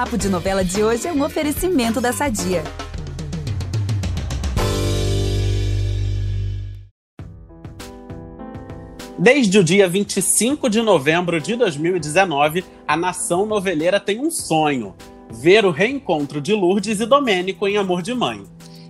Papo de Novela de hoje é um oferecimento da Sadia. Desde o dia 25 de novembro de 2019, a nação noveleira tem um sonho: ver o reencontro de Lourdes e Domênico em Amor de Mãe.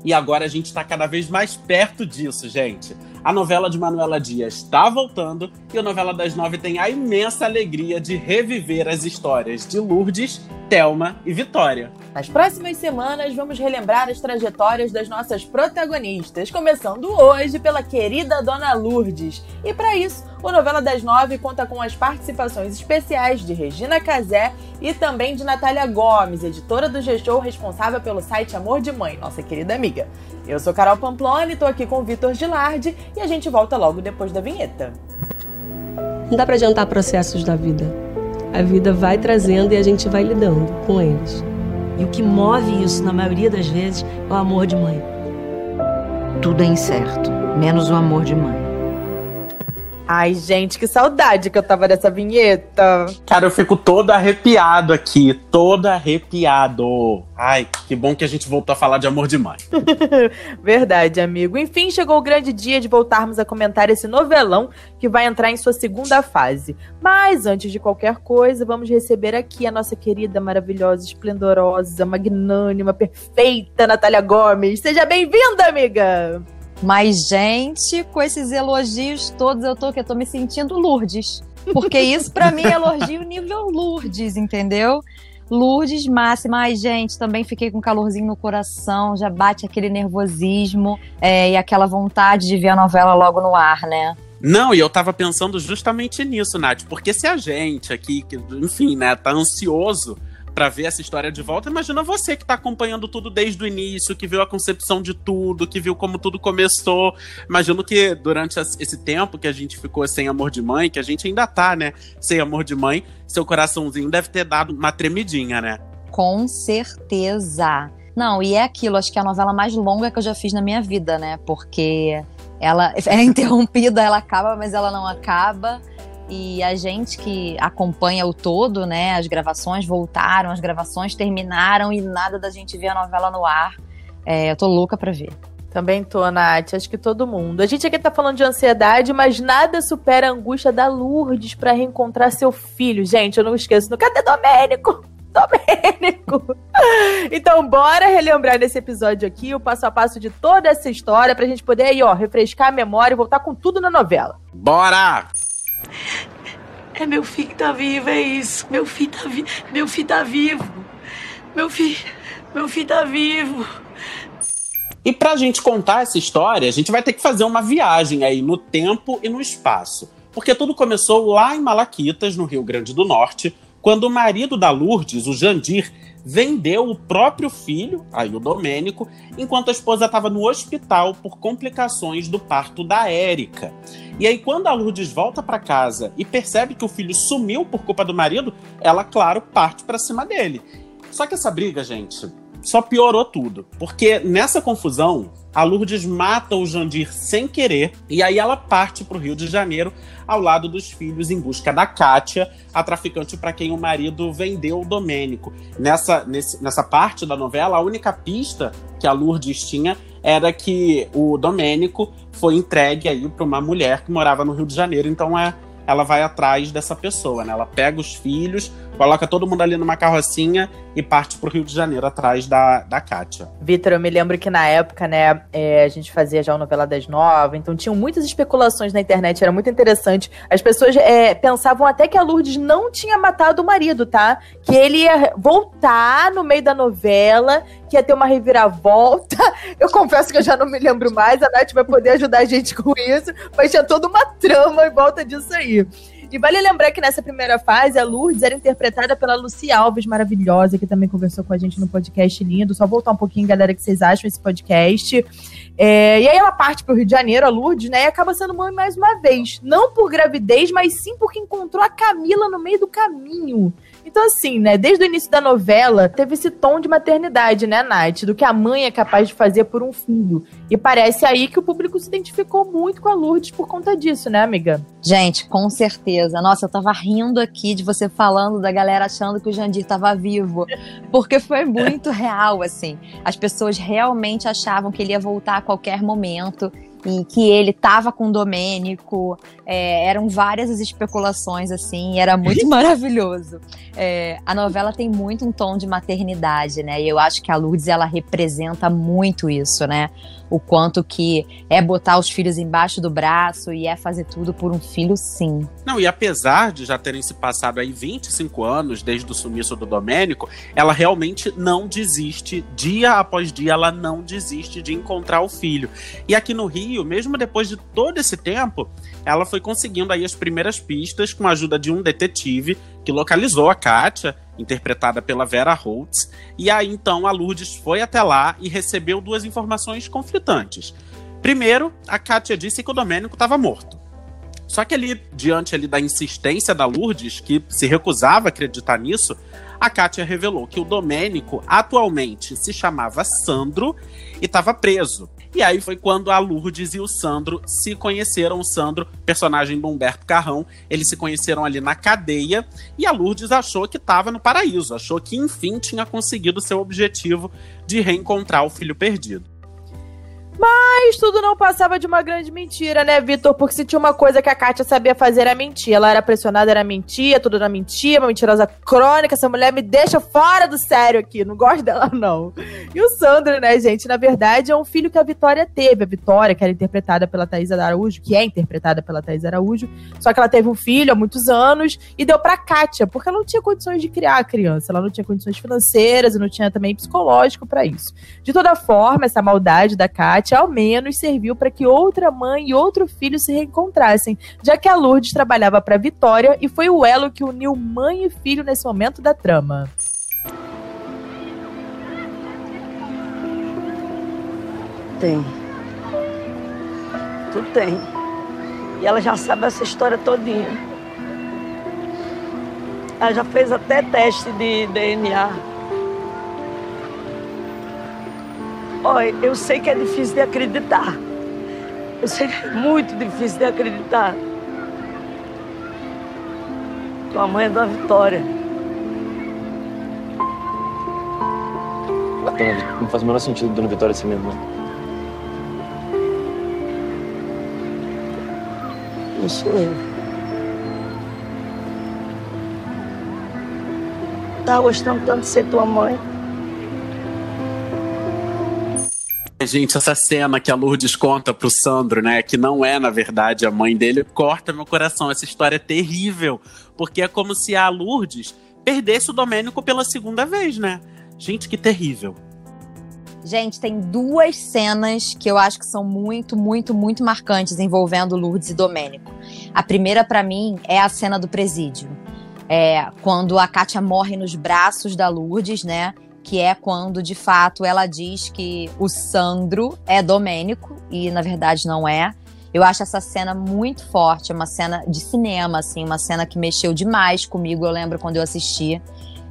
E agora a gente está cada vez mais perto disso, gente. A novela de Manuela Dias está voltando e a novela das nove tem a imensa alegria de reviver as histórias de Lourdes, Thelma e Vitória. Nas próximas semanas, vamos relembrar as trajetórias das nossas protagonistas, começando hoje pela querida Dona Lourdes. E para isso, o Novela das Nove conta com as participações especiais de Regina Casé e também de Natália Gomes, editora do G-Show responsável pelo site Amor de Mãe, nossa querida amiga. Eu sou Carol Pamploni, tô aqui com o Vitor Gilardi e a gente volta logo depois da vinheta. Não dá para adiantar processos da vida. A vida vai trazendo e a gente vai lidando com eles. E o que move isso, na maioria das vezes, é o amor de mãe. Tudo é incerto, menos o amor de mãe. Ai, gente, que saudade que eu tava dessa vinheta. Cara, eu fico todo arrepiado aqui, todo arrepiado. Ai, que bom que a gente voltou a falar de amor de mãe. Verdade, amigo. Enfim, chegou o grande dia de voltarmos a comentar esse novelão que vai entrar em sua segunda fase. Mas antes de qualquer coisa, vamos receber aqui a nossa querida, maravilhosa, esplendorosa, magnânima, perfeita Natália Gomes. Seja bem-vinda, amiga! Mas, gente, com esses elogios todos, eu tô que eu tô me sentindo Lourdes. Porque isso, para mim, é elogio nível Lourdes, entendeu? Lourdes máxima. Ai, gente, também fiquei com calorzinho no coração, já bate aquele nervosismo é, e aquela vontade de ver a novela logo no ar, né? Não, e eu tava pensando justamente nisso, Nath, porque se a gente aqui, enfim, né, tá ansioso para ver essa história de volta. Imagina você que tá acompanhando tudo desde o início, que viu a concepção de tudo, que viu como tudo começou. Imagino que durante esse tempo que a gente ficou sem amor de mãe, que a gente ainda tá, né, sem amor de mãe, seu coraçãozinho deve ter dado uma tremidinha, né? Com certeza. Não, e é aquilo, acho que é a novela mais longa que eu já fiz na minha vida, né? Porque ela é interrompida, ela acaba, mas ela não acaba. E a gente que acompanha o todo, né? As gravações voltaram, as gravações terminaram e nada da gente ver a novela no ar. É, eu tô louca pra ver. Também tô, Nath. Acho que todo mundo. A gente aqui tá falando de ansiedade, mas nada supera a angústia da Lourdes para reencontrar seu filho. Gente, eu não esqueço. Cadê Domênico? Domênico! Então, bora relembrar nesse episódio aqui o passo a passo de toda essa história pra gente poder aí, ó, refrescar a memória e voltar com tudo na novela. Bora! É meu filho que tá vivo, é isso. Meu filho tá vivo. Meu filho tá vivo. Meu filho. Meu filho tá vivo. E pra gente contar essa história, a gente vai ter que fazer uma viagem aí no tempo e no espaço. Porque tudo começou lá em Malaquitas, no Rio Grande do Norte, quando o marido da Lourdes, o Jandir, vendeu o próprio filho, aí o Domênico, enquanto a esposa estava no hospital por complicações do parto da Érica. E aí, quando a Lourdes volta para casa e percebe que o filho sumiu por culpa do marido, ela, claro, parte para cima dele. Só que essa briga, gente, só piorou tudo. Porque nessa confusão, a Lourdes mata o Jandir sem querer e aí ela parte para o Rio de Janeiro ao lado dos filhos em busca da Kátia, a traficante para quem o marido vendeu o Domênico. Nessa, nesse, nessa parte da novela, a única pista que a Lourdes tinha era que o Domênico foi entregue aí para uma mulher que morava no Rio de Janeiro. Então é, ela vai atrás dessa pessoa, né? Ela pega os filhos, coloca todo mundo ali numa carrocinha e parte pro Rio de Janeiro atrás da, da Kátia. Vitor, eu me lembro que na época, né, é, a gente fazia já o Novela das Nove, então tinham muitas especulações na internet, era muito interessante. As pessoas é, pensavam até que a Lourdes não tinha matado o marido, tá? Que ele ia voltar no meio da novela, que ia ter uma reviravolta. Eu confesso que eu já não me lembro mais, a Nath vai poder ajudar a gente com isso, mas tinha toda uma trama em volta disso aí. E vale lembrar que nessa primeira fase, a Lourdes era interpretada pela Lucy Alves, maravilhosa, que também conversou com a gente no podcast lindo. Só voltar um pouquinho, galera, que vocês acham esse podcast. É, e aí ela parte pro Rio de Janeiro, a Lourdes, né? E acaba sendo mãe mais uma vez. Não por gravidez, mas sim porque encontrou a Camila no meio do caminho. Então, assim, né, desde o início da novela, teve esse tom de maternidade, né, Nath? Do que a mãe é capaz de fazer por um filho. E parece aí que o público se identificou muito com a Lourdes por conta disso, né, amiga? Gente, com certeza. Nossa, eu tava rindo aqui de você falando da galera achando que o Jandir tava vivo. Porque foi muito real, assim. As pessoas realmente achavam que ele ia voltar a qualquer momento e que ele tava com o Domênico. É, eram várias as especulações, assim, era muito maravilhoso. É, a novela tem muito um tom de maternidade, né? E eu acho que a Lourdes, ela representa muito isso, né? O quanto que é botar os filhos embaixo do braço e é fazer tudo por um filho, sim. Não, e apesar de já terem se passado aí 25 anos desde o sumiço do Domênico, ela realmente não desiste, dia após dia, ela não desiste de encontrar o filho. E aqui no Rio, mesmo depois de todo esse tempo, ela foi conseguindo aí as primeiras pistas com a ajuda de um detetive que localizou a Kátia, interpretada pela Vera Holtz, e aí então a Lourdes foi até lá e recebeu duas informações conflitantes. Primeiro, a Kátia disse que o Domênico estava morto. Só que ali, diante ali da insistência da Lourdes, que se recusava a acreditar nisso, a Kátia revelou que o Domênico atualmente se chamava Sandro e estava preso. E aí foi quando a Lourdes e o Sandro se conheceram. O Sandro, personagem do Humberto Carrão, eles se conheceram ali na cadeia. E a Lourdes achou que estava no paraíso, achou que enfim tinha conseguido seu objetivo de reencontrar o filho perdido. Mas tudo não passava de uma grande mentira, né, Vitor? Porque se tinha uma coisa que a Kátia sabia fazer era mentir. Ela era pressionada, era mentir, tudo era mentira, uma mentirosa crônica. Essa mulher me deixa fora do sério aqui, não gosto dela, não. E o Sandro, né, gente, na verdade é um filho que a Vitória teve. A Vitória, que era interpretada pela Thaís Araújo, que é interpretada pela Thaís Araújo. Só que ela teve um filho há muitos anos e deu pra Kátia, porque ela não tinha condições de criar a criança. Ela não tinha condições financeiras e não tinha também psicológico para isso. De toda forma, essa maldade da Kátia ao menos serviu para que outra mãe e outro filho se reencontrassem, já que a Lourdes trabalhava para Vitória e foi o elo que uniu mãe e filho nesse momento da trama. Tem. Tu tem. E ela já sabe essa história todinha. Ela já fez até teste de DNA. Olha, eu sei que é difícil de acreditar. Eu sei que é muito difícil de acreditar. Tua mãe é da Vitória. Não faz o menor sentido Dona Vitória ser minha mãe. Não sou eu. Tá gostando tanto de ser tua mãe. Gente, essa cena que a Lourdes conta pro Sandro, né, que não é, na verdade, a mãe dele, corta meu coração. Essa história é terrível, porque é como se a Lourdes perdesse o Domênico pela segunda vez, né? Gente, que terrível. Gente, tem duas cenas que eu acho que são muito, muito, muito marcantes envolvendo Lourdes e Domênico. A primeira, para mim, é a cena do presídio. É, quando a Kátia morre nos braços da Lourdes, né? Que é quando de fato ela diz que o Sandro é Domênico e na verdade não é. Eu acho essa cena muito forte, é uma cena de cinema, assim, uma cena que mexeu demais comigo. Eu lembro quando eu assisti.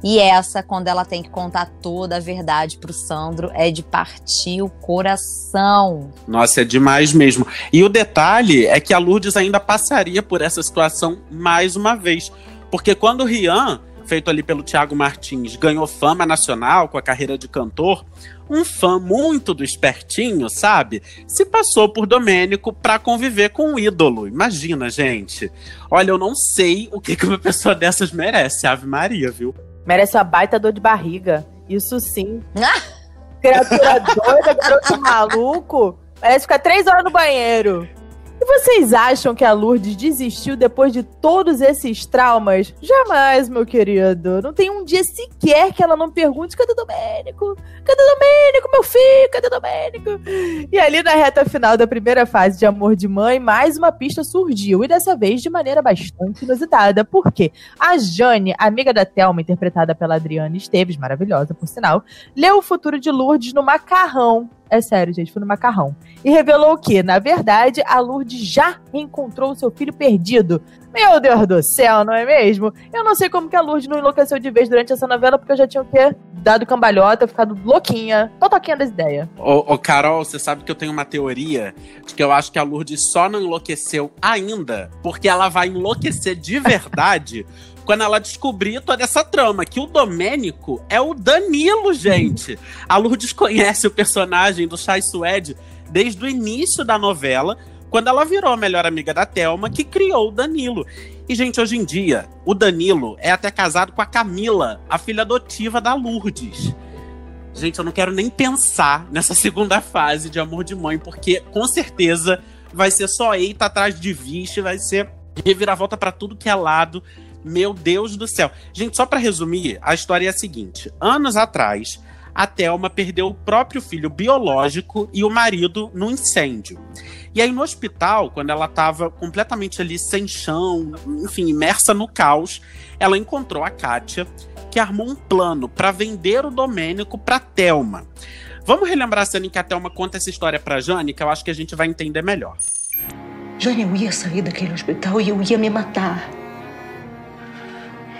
E essa, quando ela tem que contar toda a verdade pro Sandro, é de partir o coração. Nossa, é demais mesmo. E o detalhe é que a Lourdes ainda passaria por essa situação mais uma vez. Porque quando o Rian feito ali pelo Tiago Martins, ganhou fama nacional com a carreira de cantor, um fã muito do espertinho, sabe? Se passou por Domênico para conviver com um ídolo. Imagina, gente. Olha, eu não sei o que, que uma pessoa dessas merece, Ave Maria, viu? Merece uma baita dor de barriga. Isso sim. Criatura doida, garoto maluco. Merece ficar três horas no banheiro. Vocês acham que a Lourdes desistiu depois de todos esses traumas? Jamais, meu querido. Não tem um dia sequer que ela não pergunte: cadê o Domênico? Cadê o Domênico, meu filho? Cadê o Domênico? E ali na reta final da primeira fase de Amor de Mãe, mais uma pista surgiu. E dessa vez de maneira bastante inusitada. Por quê? A Jane, amiga da Thelma, interpretada pela Adriana Esteves, maravilhosa por sinal, leu o futuro de Lourdes no macarrão É sério, gente, foi no macarrão. E revelou que, na verdade, a Lourdes já reencontrou seu filho perdido. Meu Deus do céu, não é mesmo? Eu não sei como que a Lourdes não enlouqueceu de vez durante essa novela, porque eu já tinha o quê? Dado cambalhota, ficado louquinha, totoquinha das ideias. Ô, ô, Carol, você sabe que eu tenho uma teoria de que eu acho que a Lourdes só não enlouqueceu ainda, porque ela vai enlouquecer de verdade quando ela descobrir toda essa trama, que o Domênico é o Danilo, gente. A Lourdes conhece o personagem do Chai Suede desde o início da novela, quando ela virou a melhor amiga da Thelma, que criou o Danilo. E, gente, hoje em dia, o Danilo é até casado com a Camila, a filha adotiva da Lourdes. Gente, eu não quero nem pensar nessa segunda fase de Amor de Mãe, porque com certeza vai ser só eita atrás de vixe, vai ser reviravolta para tudo que é lado. Meu Deus do céu. Gente, só para resumir, a história é a seguinte: anos atrás, a Thelma perdeu o próprio filho biológico e o marido no incêndio. E aí, no hospital, quando ela estava completamente ali sem chão, enfim, imersa no caos, ela encontrou a Kátia, que armou um plano para vender o Domênico para Thelma. Vamos relembrar a cena em que a Thelma conta essa história para Jane, que eu acho que a gente vai entender melhor. Jane, eu ia sair daquele hospital e eu ia me matar.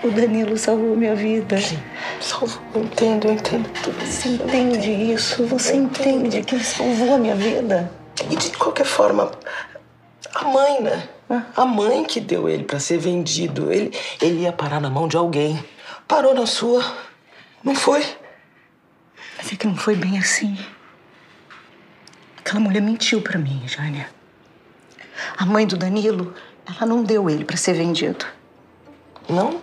O Danilo salvou minha vida. Salvou, eu entendo, eu entendo tudo. Você entende isso? Você entende que ele salvou a minha vida? E de qualquer forma, a mãe, né? A mãe que deu ele para ser vendido. Ele, ele ia parar na mão de alguém. Parou na sua. Não foi? Mas é que não foi bem assim. Aquela mulher mentiu para mim, Jânia. A mãe do Danilo, ela não deu ele para ser vendido. Não?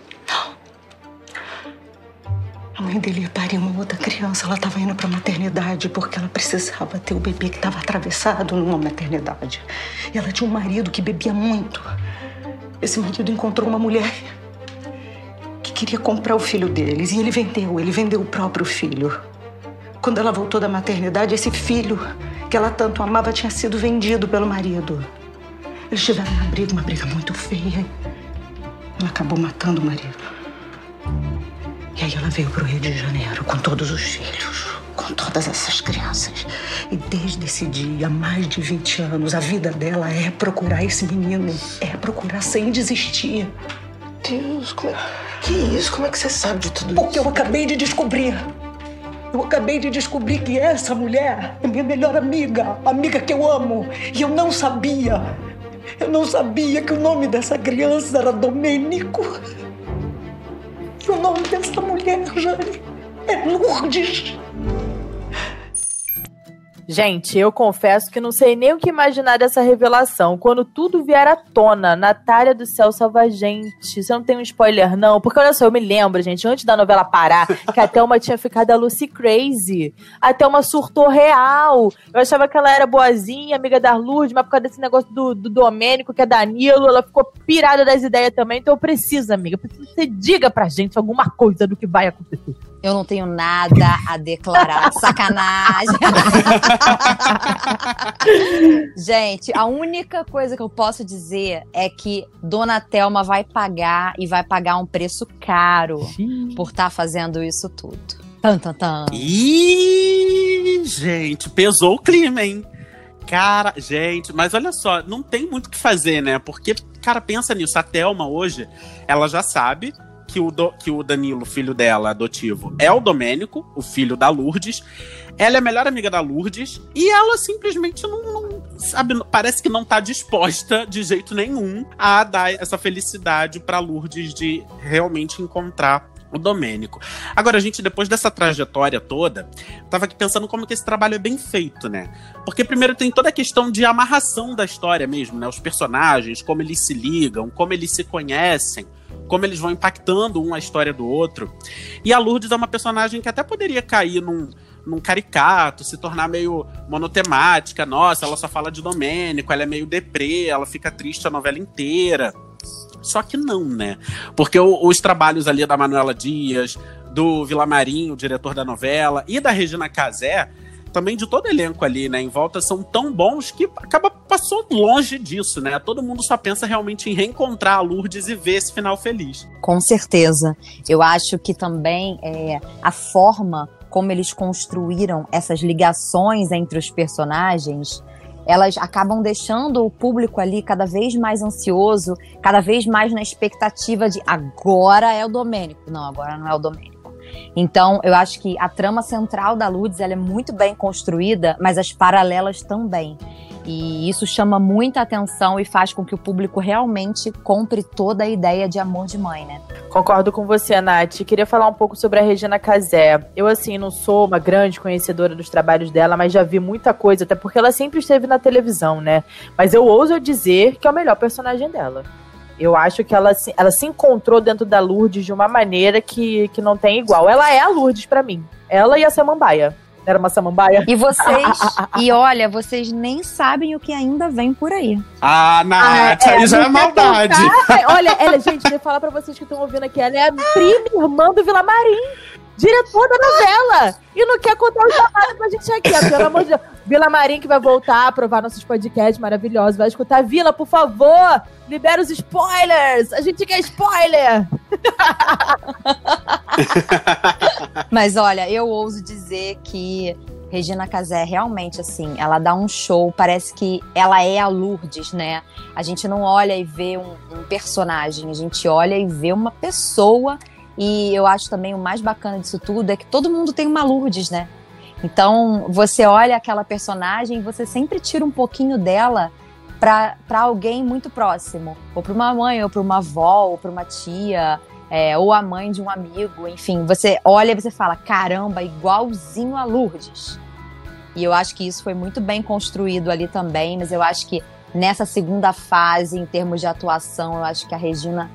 A mãe dele ia parir uma outra criança. Ela estava indo para maternidade porque ela precisava ter o bebê que estava atravessado numa maternidade. E ela tinha um marido que bebia muito. Esse marido encontrou uma mulher que queria comprar o filho deles e ele vendeu. Ele vendeu o próprio filho. Quando ela voltou da maternidade, esse filho que ela tanto amava tinha sido vendido pelo marido. Eles tiveram uma briga, uma briga muito feia. Ela acabou matando o marido. E aí ela veio pro Rio de Janeiro com todos os filhos, com todas essas crianças. E desde esse dia, há mais de 20 anos, a vida dela é procurar esse menino, é procurar sem desistir. Deus, como é... que isso? Como é que você sabe de tudo Porque isso? eu acabei de descobrir. Eu acabei de descobrir que essa mulher é minha melhor amiga, amiga que eu amo. E eu não sabia. Eu não sabia que o nome dessa criança era Domênico. E o nome dessa mulher, Jane, é Lourdes. Gente, eu confesso que não sei nem o que imaginar dessa revelação. Quando tudo vier à tona, Natália do Céu salva a gente. Você não tem um spoiler, não? Porque olha só, eu me lembro, gente, antes da novela parar, que a Thelma tinha ficado a Lucy Crazy. A Thelma surtou real. Eu achava que ela era boazinha, amiga da Lourdes, mas por causa desse negócio do, do Domênico, que é Danilo, ela ficou pirada das ideias também. Então eu preciso, amiga, preciso que você diga pra gente alguma coisa do que vai acontecer. Eu não tenho nada a declarar. Sacanagem. Gente, a única coisa que eu posso dizer é que Dona Thelma vai pagar e vai pagar um preço caro por estar fazendo isso tudo. Tan, tan, tan. Ih, gente, pesou o clima, hein? Cara, gente, mas olha só, não tem muito o que fazer, né? Porque, cara, pensa nisso. A Thelma hoje, ela já sabe que o, do, que o Danilo, filho dela, adotivo, é o Domênico, o filho da Lourdes. Ela é a melhor amiga da Lourdes e ela simplesmente não, não sabe, parece que não tá disposta de jeito nenhum a dar essa felicidade pra Lourdes de realmente encontrar o Domênico. Agora, gente, depois dessa trajetória toda, tava aqui pensando como que esse trabalho é bem feito, né? Porque primeiro tem toda a questão de amarração da história mesmo, né? Os personagens, como eles se ligam, como eles se conhecem, como eles vão impactando um a história do outro. E a Lourdes é uma personagem que até poderia cair num, num caricato, se tornar meio monotemática. Nossa, ela só fala de Domênico, ela é meio deprê, ela fica triste a novela inteira. Só que não, né? Porque o, os trabalhos ali da Manuela Dias, do Vilamarim, o diretor da novela, e da Regina Casé, também de todo elenco ali, né, em volta, são tão bons que acaba passou longe disso, né? Todo mundo só pensa realmente em reencontrar a Lourdes e ver esse final feliz. Com certeza. Eu acho que também é, a forma como eles construíram essas ligações entre os personagens, elas acabam deixando o público ali cada vez mais ansioso, cada vez mais na expectativa de agora é o Domênico. Não, agora não é o Domênico. Então, eu acho que a trama central da Ludes ela é muito bem construída, mas as paralelas também. E isso chama muita atenção e faz com que o público realmente compre toda a ideia de amor de mãe, né? Concordo com você, Nath. Queria falar um pouco sobre a Regina Casé. Eu, assim, não sou uma grande conhecedora dos trabalhos dela, mas já vi muita coisa, até porque ela sempre esteve na televisão, né? Mas eu ouso dizer que é o melhor personagem dela. Eu acho que ela, ela se encontrou dentro da Lourdes de uma maneira que, que não tem igual. Ela é a Lourdes para mim. Ela e a Samambaia. Era uma samambaia. E vocês, e olha, vocês nem sabem o que ainda vem por aí. Ah, Nath, ah, é, aí já é maldade. olha, ela, gente, eu falar pra vocês que estão ouvindo aqui, ela é a prima irmã do Vila Marim diretor da novela. E não quer contar os trabalhos pra gente aqui, ó, pelo amor de Deus. Vila Marim que vai voltar a provar nossos podcasts maravilhosos. Vai escutar. Vila, por favor, libera os spoilers. A gente quer spoiler. Mas olha, eu ouso dizer que Regina Casé realmente assim, ela dá um show, parece que ela é a Lourdes, né? A gente não olha e vê um, um personagem, a gente olha e vê uma pessoa e eu acho também o mais bacana disso tudo é que todo mundo tem uma Lourdes, né? Então, você olha aquela personagem você sempre tira um pouquinho dela para alguém muito próximo. Ou para uma mãe, ou para uma avó, ou para uma tia, é, ou a mãe de um amigo. Enfim, você olha e você fala: caramba, igualzinho a Lourdes. E eu acho que isso foi muito bem construído ali também, mas eu acho que nessa segunda fase, em termos de atuação, eu acho que a Regina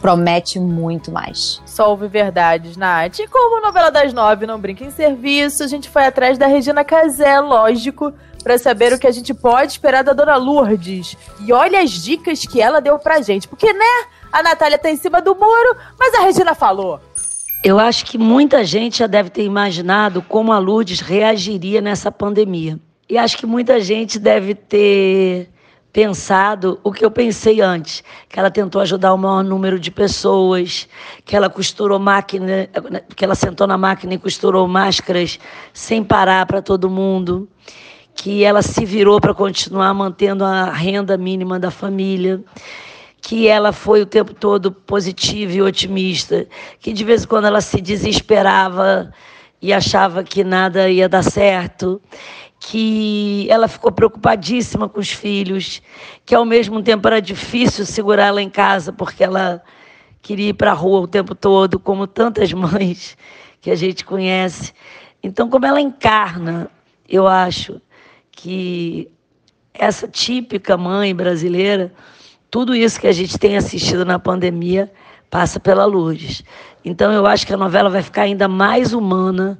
promete muito mais. Só ouve verdades, Nath. E como a novela das nove não brinca em serviço, a gente foi atrás da Regina Casé, lógico, para saber o que a gente pode esperar da Dona Lourdes. E olha as dicas que ela deu pra gente. Porque, né, a Natália tá em cima do muro, mas a Regina falou. Eu acho que muita gente já deve ter imaginado como a Lourdes reagiria nessa pandemia. E acho que muita gente deve ter pensado o que eu pensei antes, que ela tentou ajudar o maior número de pessoas, que ela costurou máquina, que ela sentou na máquina e costurou máscaras sem parar para todo mundo, que ela se virou para continuar mantendo a renda mínima da família, que ela foi o tempo todo positiva e otimista, que de vez em quando ela se desesperava e achava que nada ia dar certo que ela ficou preocupadíssima com os filhos, que ao mesmo tempo era difícil segurá-la em casa porque ela queria ir para a rua o tempo todo, como tantas mães que a gente conhece. Então, como ela encarna, eu acho que essa típica mãe brasileira, tudo isso que a gente tem assistido na pandemia passa pela Lourdes. Então, eu acho que a novela vai ficar ainda mais humana,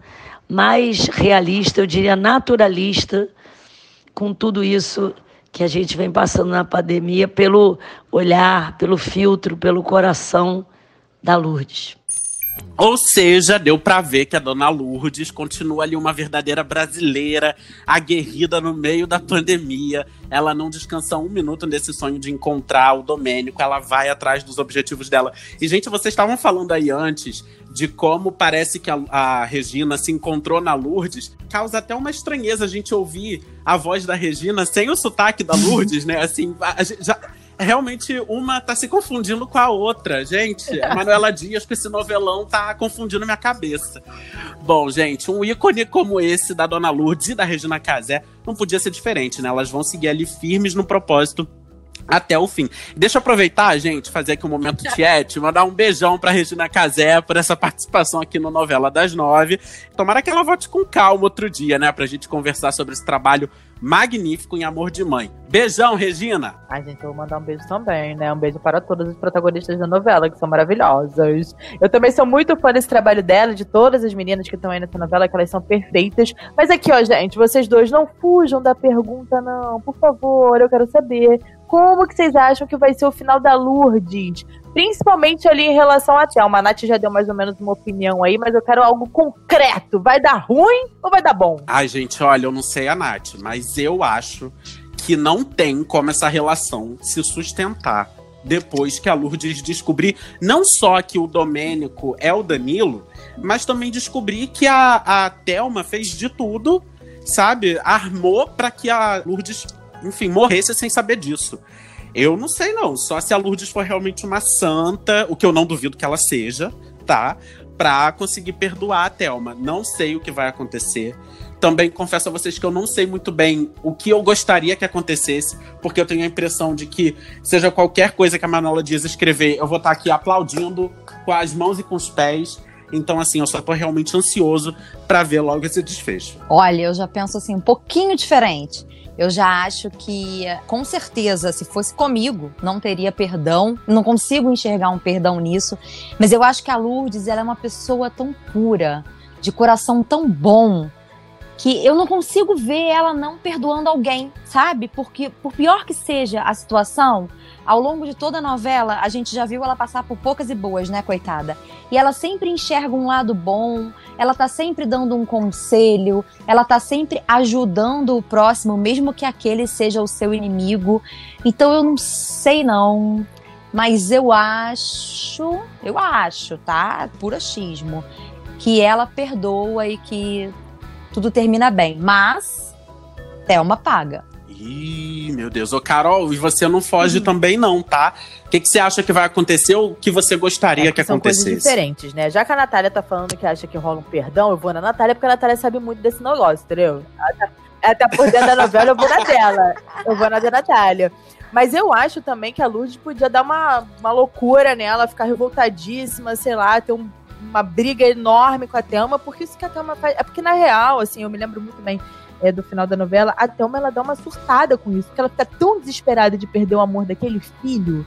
mais realista, eu diria naturalista, com tudo isso que a gente vem passando na pandemia, pelo olhar, pelo filtro, pelo coração da Lourdes. Ou seja, deu para ver que a dona Lourdes continua ali uma verdadeira brasileira, aguerrida no meio da pandemia. Ela não descansa um minuto nesse sonho de encontrar o Domênico, ela vai atrás dos objetivos dela. E, gente, vocês estavam falando aí antes de como parece que a, a, Regina se encontrou na Lourdes, causa até uma estranheza a gente ouvir a voz da Regina sem o sotaque da Lourdes, né? Assim, a, a, já, realmente uma tá se confundindo com a outra. Gente, a Manuela Dias com esse novelão tá confundindo minha cabeça. Bom, gente, um ícone como esse da Dona Lourdes e da Regina Casé não podia ser diferente, né? Elas vão seguir ali firmes no propósito até o fim. Deixa eu aproveitar, gente, fazer aqui um momento chat, mandar um beijão pra Regina Casé por essa participação aqui no Novela das Nove. Tomara que ela volte com calma outro dia, né, pra gente conversar sobre esse trabalho magnífico em Amor de Mãe. Beijão, Regina! Ai, gente, eu vou mandar um beijo também, né? Um beijo para todas as protagonistas da novela, que são maravilhosas. Eu também sou muito fã desse trabalho dela, de todas as meninas que estão aí nessa novela, que elas são perfeitas. Mas aqui, ó, gente, vocês dois não fujam da pergunta, não. Por favor, eu quero saber como que vocês acham que vai ser o final da Lourdes? Principalmente ali em relação a Thelma. A Nath já deu mais ou menos uma opinião aí, mas eu quero algo concreto. Vai dar ruim ou vai dar bom? Ai, gente, olha, eu não sei a Nath, mas eu acho que não tem como essa relação se sustentar depois que a Lourdes descobrir não só que o Domênico é o Danilo, mas também descobrir que a, a Thelma fez de tudo, sabe? Armou para que a Lourdes, enfim, morresse sem saber disso. Eu não sei, não. Só se a Lourdes for realmente uma santa, o que eu não duvido que ela seja, tá? Pra conseguir perdoar a Thelma. Não sei o que vai acontecer. Também confesso a vocês que eu não sei muito bem o que eu gostaria que acontecesse, porque eu tenho a impressão de que, seja qualquer coisa que a Manola Dias escrever, eu vou estar aqui aplaudindo com as mãos e com os pés. Então, assim, eu só tô realmente ansioso para ver logo esse desfecho. Olha, eu já penso assim, um pouquinho diferente. Eu já acho que, com certeza, se fosse comigo, não teria perdão. Não consigo enxergar um perdão nisso. Mas eu acho que a Lourdes, ela é uma pessoa tão pura, de coração tão bom, que eu não consigo ver ela não perdoando alguém, sabe? Porque, por pior que seja a situação, ao longo de toda a novela, a gente já viu ela passar por poucas e boas, né, coitada? E ela sempre enxerga um lado bom, ela tá sempre dando um conselho, ela tá sempre ajudando o próximo, mesmo que aquele seja o seu inimigo. Então eu não sei não, mas eu acho, eu acho, tá? Puro achismo, que ela perdoa e que tudo termina bem. Mas Thelma paga. Ih, meu Deus. Ô, Carol, e você não foge uhum. também, não, tá? O que, que você acha que vai acontecer ou o que você gostaria é que, são acontecesse? Coisas diferentes, né? Já que a Natália tá falando que acha que rola um perdão, eu vou na Natália, porque a Natália sabe muito desse negócio, entendeu? Tá por dentro da novela, eu vou na dela. Eu vou na da Natália. Mas eu acho também que a Lourdes podia dar uma, uma loucura nela, ficar revoltadíssima, sei lá, ter um, uma briga enorme com a Thelma, porque isso que a Thelma faz. É porque, na real, assim, eu me lembro muito bem é, do final da novela, a Thelma ela dá uma surtada com isso, porque ela fica tão desesperada de perder o amor daquele filho,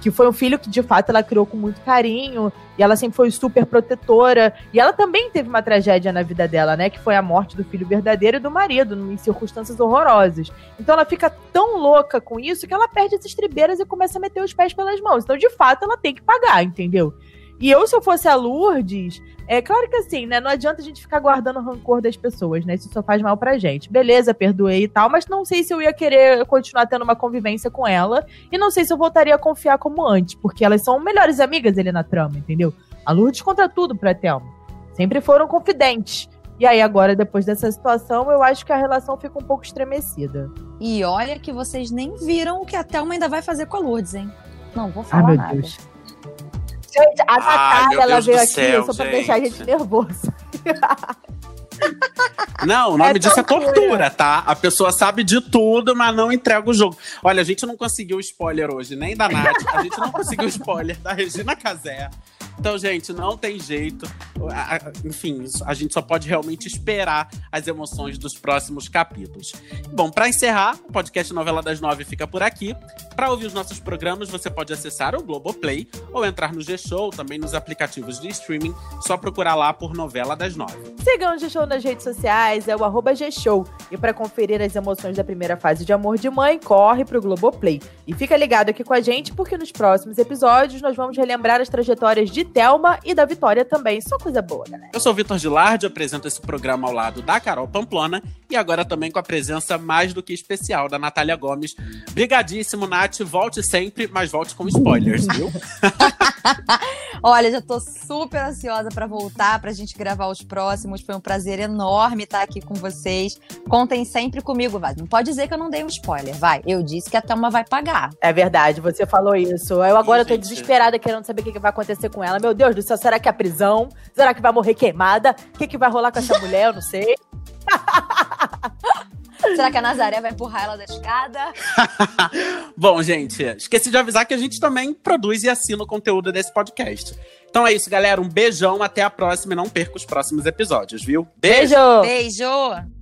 que foi um filho que de fato ela criou com muito carinho, e ela sempre foi super protetora, e ela também teve uma tragédia na vida dela, né, que foi a morte do filho verdadeiro e do marido, em circunstâncias horrorosas. Então ela fica tão louca com isso que ela perde as estribeiras e começa a meter os pés pelas mãos. Então, de fato, ela tem que pagar, entendeu? E eu, se eu fosse a Lourdes, é claro que assim, né? Não adianta a gente ficar guardando o rancor das pessoas, né? Isso só faz mal pra gente. Beleza, perdoei e tal, mas não sei se eu ia querer continuar tendo uma convivência com ela. E não sei se eu voltaria a confiar como antes, porque elas são melhores amigas ali na trama, entendeu? A Lourdes contra tudo pra Thelma. Sempre foram confidentes. E aí, agora, depois dessa situação, eu acho que a relação fica um pouco estremecida. E olha que vocês nem viram o que a Thelma ainda vai fazer com a Lourdes, hein? Não, vou falar Ai, meu nada. Deus. Gente, a Natália, ela veio aqui céu, só pra gente. deixar a gente nervoso. Não, o nome é disso é tortura, tá? A pessoa sabe de tudo, mas não entrega o jogo. Olha, a gente não conseguiu spoiler hoje, nem da Nath. A gente não conseguiu spoiler da Regina Casé. Então, gente, não tem jeito. Enfim, a gente só pode realmente esperar as emoções dos próximos capítulos. Bom, para encerrar, o podcast Novela das Nove fica por aqui. Para ouvir os nossos programas, você pode acessar o Globoplay ou entrar no G-Show, também nos aplicativos de streaming. Só procurar lá por Novela das Nove. Sigam o G-Show nas redes sociais, é o G-Show. E para conferir as emoções da primeira fase de Amor de Mãe, corre pro Globoplay. E fica ligado aqui com a gente, porque nos próximos episódios nós vamos relembrar as trajetórias de Thelma e da Vitória também. Só coisa boa, galera. Eu sou o Vitor Gilardi, apresento esse programa ao lado da Carol Pamplona e agora também com a presença mais do que especial da Natália Gomes. Brigadíssimo, Nath. Volte sempre, mas volte com spoilers, viu? Olha, já tô super ansiosa para voltar, pra gente gravar os próximos. Foi um prazer enorme estar aqui com vocês. Contem sempre comigo, vai. Não pode dizer que eu não dei um spoiler, vai. Eu disse que a Thelma vai pagar. É verdade, você falou isso. Eu agora Ih, tô gente. desesperada querendo saber o que vai acontecer com ela. Meu Deus do céu, será que é a prisão? Será que vai morrer queimada? O que, que vai rolar com essa mulher? Eu não sei. Será que a Nazaré vai empurrar ela da escada? Bom, gente, esqueci de avisar que a gente também produz e assina o conteúdo desse podcast. Então é isso, galera. Um beijão, até a próxima e não perca os próximos episódios, viu? Beijo! Beijo!